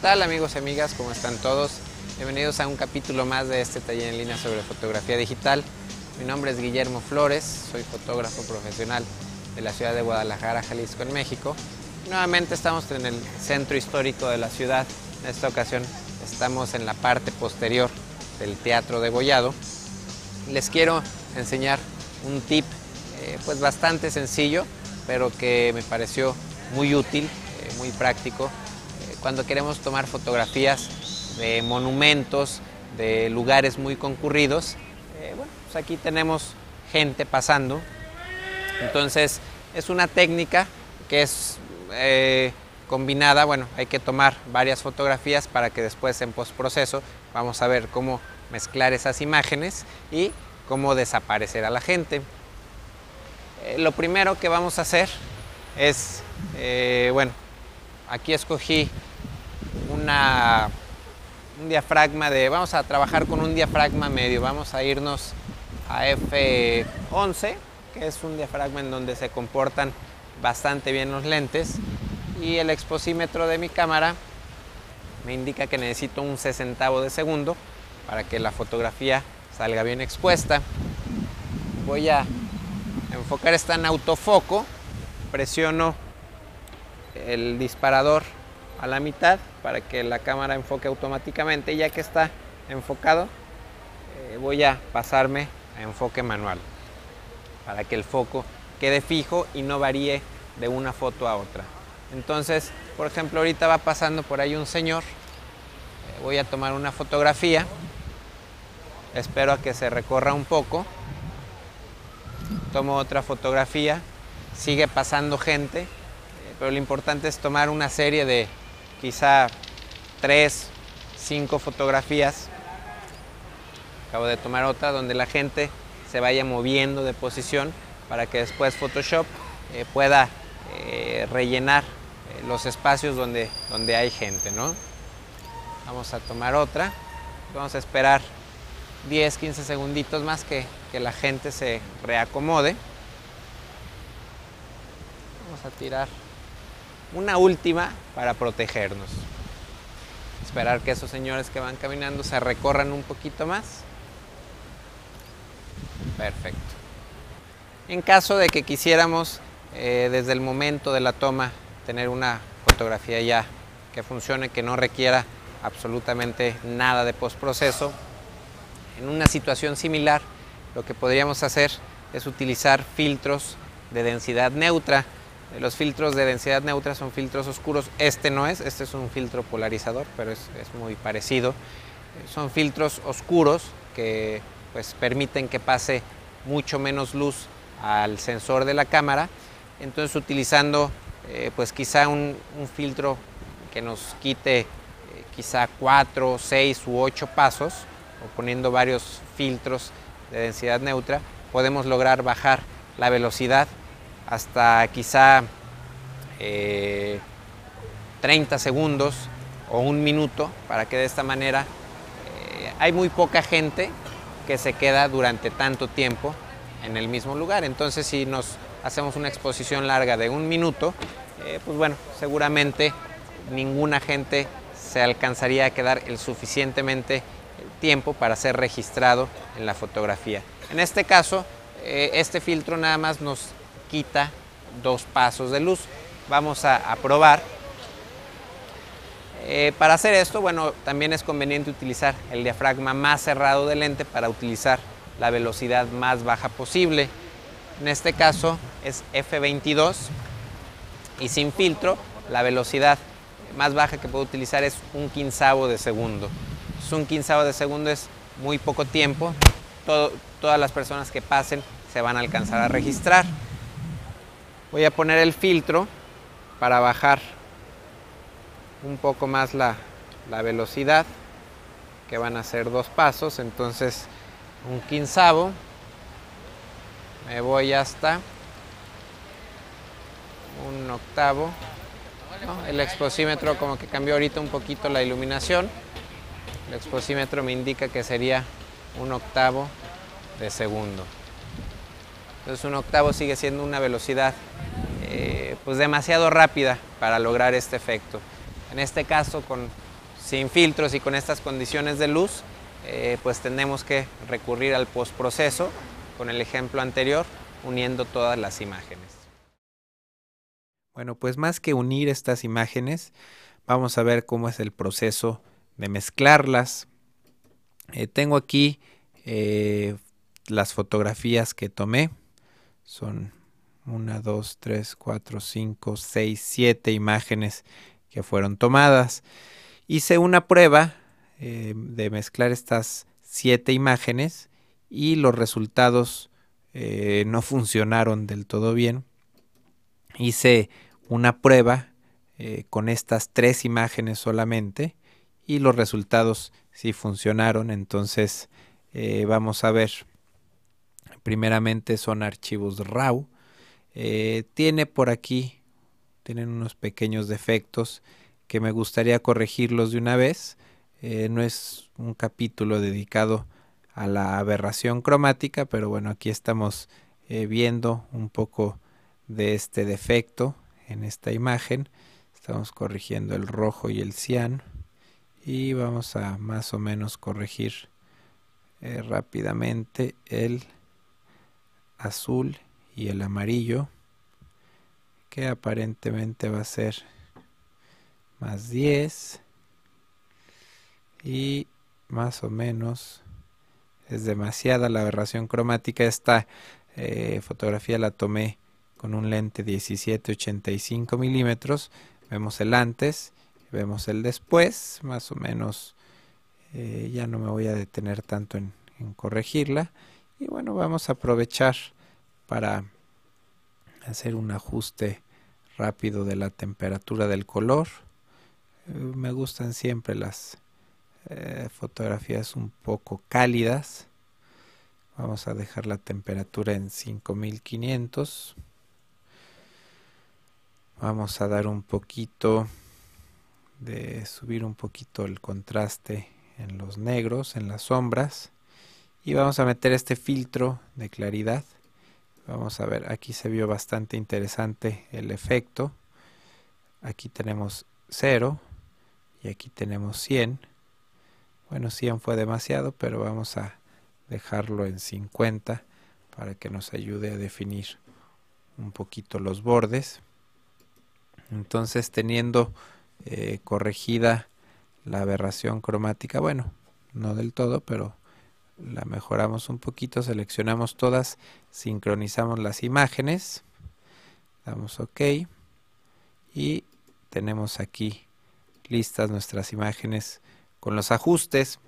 tal amigos y amigas? ¿Cómo están todos? Bienvenidos a un capítulo más de este taller en línea sobre fotografía digital. Mi nombre es Guillermo Flores, soy fotógrafo profesional de la ciudad de Guadalajara, Jalisco, en México. Nuevamente estamos en el centro histórico de la ciudad. En esta ocasión estamos en la parte posterior del Teatro de Gollado. Les quiero enseñar un tip eh, pues bastante sencillo, pero que me pareció muy útil, eh, muy práctico, cuando queremos tomar fotografías de monumentos, de lugares muy concurridos. bueno, pues aquí tenemos gente pasando. Entonces es una técnica que es combinada, bueno, hay que tomar varias fotografías para que después en postproceso vamos a ver cómo mezclar esas imágenes y cómo desaparecer a la gente. Eh, lo primero que vamos a hacer es, eh, bueno, aquí escogí un diafragma de, vamos a trabajar con un diafragma medio, vamos a irnos a F11, que es un diafragma en donde se comportan bastante bien los lentes. Y el exposímetro de mi cámara me indica que necesito un sesentavo de segundo para que la fotografía salga bien expuesta. Voy a enfocar está en autofoco, presiono el disparador a la mitad para que la cámara enfoque automáticamente. Ya que está enfocado, eh, voy a pasarme a enfoque manual para que el foco quede fijo y no varíe de una foto a otra. Entonces, por ejemplo, ahorita va pasando por ahí un señor. Eh, voy a tomar una fotografía. Espero a que se recorra un poco tomo otra fotografía, sigue pasando gente, eh, pero lo importante es tomar una serie de quizá tres, cinco fotografías. Acabo de tomar otra donde la gente se vaya moviendo de posición para que después Photoshop eh, pueda eh, rellenar los espacios donde, donde hay gente. ¿no? Vamos a tomar otra. Vamos a esperar 10, 15 segunditos más que, la gente se reacomode. Vamos a tirar una última para protegernos. Esperar que esos señores que van caminando se recorran un poquito más. Perfecto. En caso de que quisiéramos eh, desde el momento de la toma tener una fotografía ya que funcione, que no requiera absolutamente nada de postproceso, en una situación similar, lo que podríamos hacer es utilizar filtros de densidad neutra. Los filtros de densidad neutra son filtros oscuros. Este no es, este es un filtro polarizador, pero es, muy parecido. Son filtros oscuros que pues, permiten que pase mucho menos luz al sensor de la cámara. Entonces utilizando eh, pues quizá un, filtro que nos quite eh, quizá 4, 6 u 8 pasos, o poniendo varios filtros de densidad neutra, podemos lograr bajar la velocidad hasta quizá 30 eh, segundos o un minuto para que de esta manera eh, hay muy poca gente que se queda durante tanto tiempo en el mismo lugar. Entonces si nos hacemos una exposición larga de un minuto, eh, pues bueno, seguramente ninguna gente se alcanzaría a quedar el suficientemente tiempo para ser registrado en la fotografía. En este caso, eh, este filtro nada más nos quita dos pasos de luz. Vamos a, probar. Eh, para hacer esto, bueno, también es conveniente utilizar el diafragma más cerrado del lente para utilizar la velocidad más baja posible. En este caso es F22 y sin filtro la velocidad más baja que puedo utilizar es un quinzavo de segundo un quinzavo de segundo es muy poco tiempo. todas las personas que pasen se van a alcanzar a registrar. Voy a poner el filtro para bajar un poco más la, velocidad, que van a ser dos pasos. Entonces, un quinzavo. Me voy hasta un octavo. El exposímetro como que cambió ahorita un poquito la iluminación. El exposímetro me indica que sería un octavo de segundo. Entonces un octavo sigue siendo una velocidad eh, pues demasiado rápida para lograr este efecto. En este caso con, sin filtros y con estas condiciones de luz, eh, pues tenemos que recurrir al postproceso con el ejemplo anterior, uniendo todas las imágenes. Bueno, pues más que unir estas imágenes, vamos a ver cómo es el proceso de mezclarlas. Eh, tengo aquí las fotografías que tomé. Son una, dos, tres, cuatro, cinco, seis, siete imágenes que fueron tomadas. Hice una prueba eh, de mezclar estas siete imágenes y los resultados eh, no funcionaron del todo bien. Hice una prueba eh, con estas tres imágenes solamente y los resultados sí funcionaron. Entonces vamos a ver. Primeramente son archivos RAW. tiene por aquí, tienen unos pequeños defectos que me gustaría corregirlos de una vez. Eh, no es un capítulo dedicado a la aberración cromática, pero bueno, aquí estamos eh, viendo un poco de este defecto en esta imagen. Estamos corrigiendo el rojo y el cian y vamos a más o menos corregir eh, rápidamente el azul y el amarillo que aparentemente va a ser más 10 y más o menos es demasiada la aberración cromática. Esta eh, fotografía la tomé con un lente 17-85 milímetros. Vemos el antes vemos el después más o menos eh, ya no me voy a detener tanto en, en corregirla y bueno vamos a aprovechar para hacer un ajuste rápido de la temperatura del color me gustan siempre las eh, fotografías un poco cálidas. Vamos a dejar la temperatura en 5500. Vamos a dar un poquito de subir un poquito el contraste en los negros, en las sombras. Y vamos a meter este filtro de claridad. Vamos a ver, aquí se vio bastante interesante el efecto. Aquí tenemos 0 y aquí tenemos 100 bueno 100 fue demasiado pero vamos a dejarlo en 50 para que nos ayude a definir un poquito los bordes entonces teniendo eh, corregida la aberración cromática bueno no del todo pero la mejoramos un poquito seleccionamos todas sincronizamos las imágenes damos ok y tenemos aquí listas nuestras imágenes con los ajustes.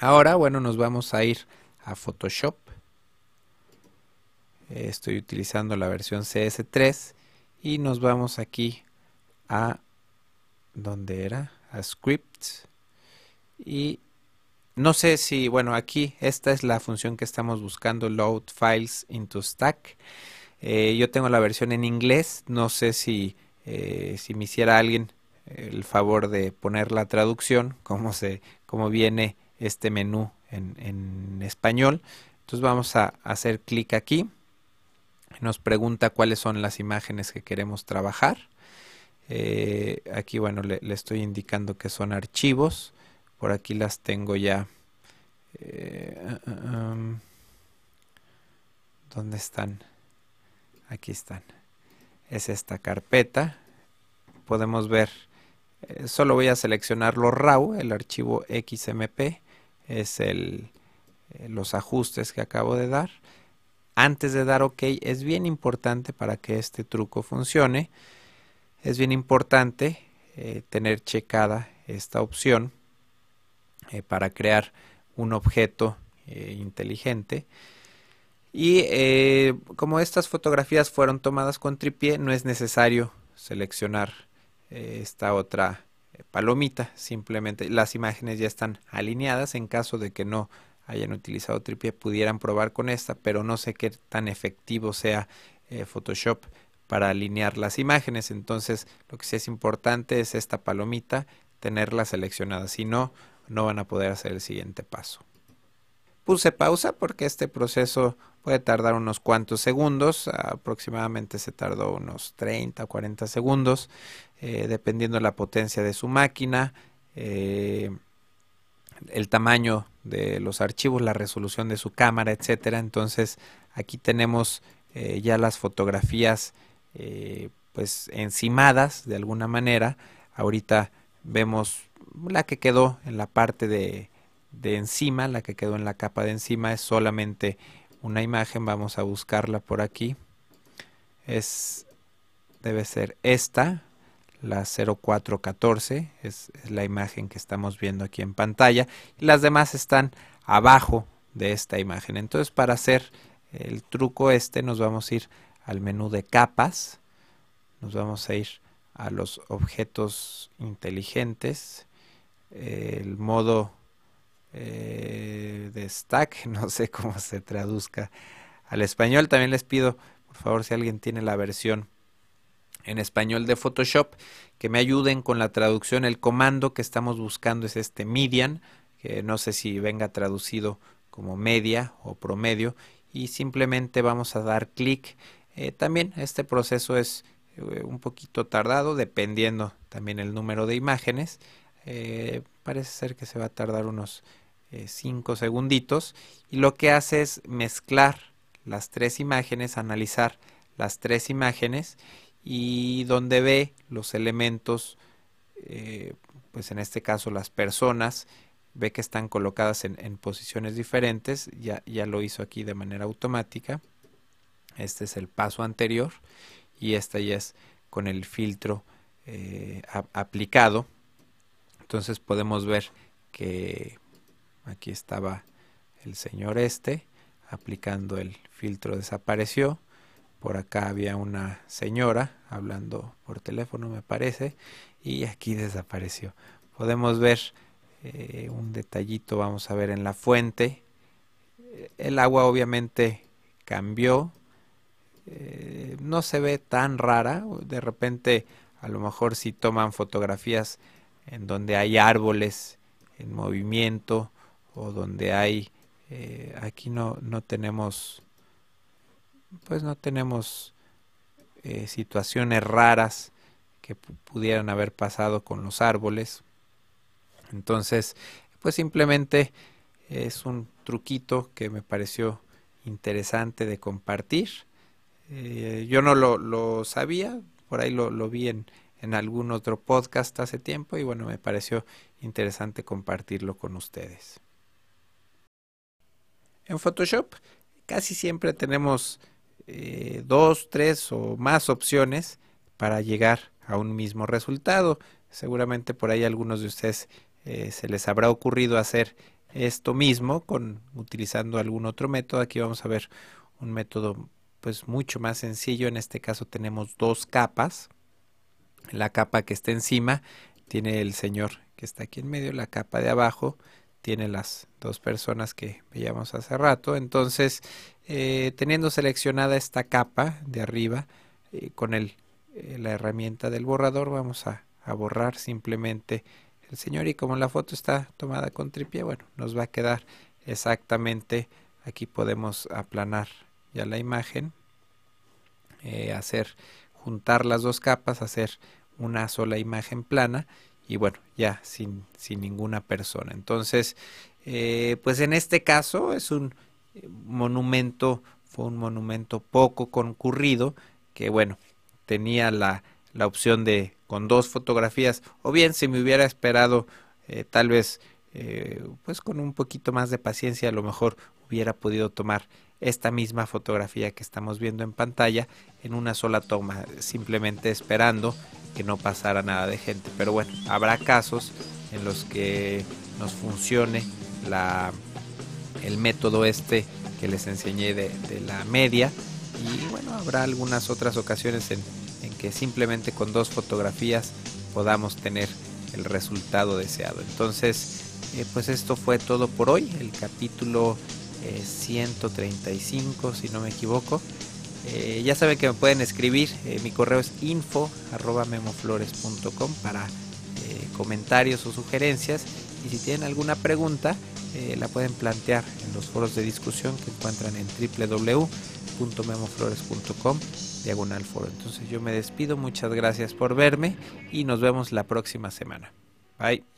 Ahora, bueno, nos vamos a ir a Photoshop. Estoy utilizando la versión CS3 y nos vamos aquí a ¿dónde era? A Scripts y no sé si, bueno, aquí esta es la función que estamos buscando, Load Files into Stack. Eh, yo tengo la versión en inglés, no sé si, eh, si me hiciera alguien el favor de poner la traducción, como, se, como viene este menú en, en español. Entonces vamos a hacer clic aquí. Nos pregunta cuáles son las imágenes que queremos trabajar. Eh, aquí, bueno, le, estoy indicando que son archivos. Por aquí las tengo ya. Eh, uh, um, ¿Dónde están? Aquí están. Es esta carpeta. Podemos ver eh, solo voy a seleccionar los RAW, el archivo XMP, es el, eh, los ajustes que acabo de dar. Antes de dar OK es bien importante para que este truco funcione. Es bien importante tener checada esta opción para crear un objeto inteligente. Y como estas fotografías fueron tomadas con tripié, no es necesario seleccionar eh, esta otra eh, palomita. Simplemente las imágenes ya están alineadas. En caso de que no hayan utilizado tripié, pudieran probar con esta, pero no sé qué tan efectivo sea eh, Photoshop para alinear las imágenes. Entonces, lo que sí es importante es esta palomita, tenerla seleccionada. Si no, no van a poder hacer el siguiente paso. Puse pausa porque este proceso puede tardar unos cuantos segundos, aproximadamente se tardó unos 30 o 40 segundos, eh, dependiendo de la potencia de su máquina. eh, el tamaño de los archivos, la resolución de su cámara, etcétera. Entonces aquí tenemos eh, ya las fotografías pues encimadas de alguna manera. Ahorita vemos la que quedó en la parte de, de encima, la que quedó en la capa de encima es solamente una imagen. Vamos a buscarla por aquí. Es debe ser esta, la 0414, es, es la imagen que estamos viendo aquí en pantalla, las demás están abajo de esta imagen. Entonces para hacer el truco este nos vamos a ir al menú de capas, nos vamos a ir a los objetos inteligentes, el modo eh, de stack, no sé cómo se traduzca al español, también les pido por favor si alguien tiene la versión en español de Photoshop que me ayuden con la traducción. El comando que estamos buscando es este median, que no sé si venga traducido como media o promedio y simplemente vamos a dar clic. Eh, también este proceso es eh, un poquito tardado dependiendo también el número de imágenes. Eh, parece ser que se va a tardar unos 5 segunditos y lo que hace es mezclar las tres imágenes, analizar las tres imágenes y donde ve los elementos, eh, pues en este caso las personas, ve que están colocadas en, posiciones diferentes, ya, ya lo hizo aquí de manera automática. Este es el paso anterior y esta ya es con el filtro eh, aplicado. Entonces podemos ver que aquí estaba el señor este aplicando el filtro desapareció por acá había una señora hablando por teléfono, me parece, y aquí desapareció. Podemos ver eh, un detallito, vamos a ver en la fuente. El agua obviamente cambió, eh, no se ve tan rara, de repente a lo mejor si toman fotografías en donde hay árboles en movimiento o donde hay, eh, aquí no, no tenemos pues no tenemos eh, situaciones raras que pudieran haber pasado con los árboles. Entonces, pues simplemente es un truquito que me pareció interesante de compartir. Eh, yo no lo, sabía, por ahí lo, lo vi en, en, algún otro podcast hace tiempo y bueno, me pareció interesante compartirlo con ustedes. En Photoshop casi siempre tenemos eh, dos, tres o más opciones para llegar a un mismo resultado. Seguramente por ahí algunos de ustedes eh, se les habrá ocurrido hacer esto mismo con utilizando algún otro método. Aquí vamos a ver un método pues mucho más sencillo. En este caso tenemos dos capas. La capa que está encima tiene el señor que está aquí en medio, la capa de abajo tiene las dos personas que veíamos hace rato. Entonces, eh, teniendo seleccionada esta capa de arriba, eh, con el, eh, la herramienta del borrador vamos a, borrar simplemente el señor y como la foto está tomada con tripié, bueno, nos va a quedar exactamente, aquí podemos aplanar ya la imagen, hacer, juntar las dos capas, hacer una sola imagen plana y bueno, ya sin, sin ninguna persona. Entonces, eh, pues en este caso es un eh, monumento, fue un monumento poco concurrido, que bueno, tenía la, la opción de con dos fotografías, o bien si me hubiera esperado eh, tal vez pues con un poquito más de paciencia a lo mejor hubiera podido tomar esta misma fotografía que estamos viendo en pantalla en una sola toma, simplemente esperando que no pasara nada de gente. Pero bueno, habrá casos en los que nos funcione la, el método este que les enseñé de, la media y bueno, habrá algunas otras ocasiones en, en que simplemente con dos fotografías podamos tener el resultado deseado. Entonces, eh, pues esto fue todo por hoy, el capítulo 135 eh, si no me equivoco. Eh, ya saben que me pueden escribir, eh, mi correo es info arroba memoflores.com para eh, comentarios o sugerencias y si tienen alguna pregunta la pueden plantear en los foros de discusión que encuentran en www.memoflores.com diagonal foro. Entonces yo me despido, muchas gracias por verme y nos vemos la próxima semana. Bye.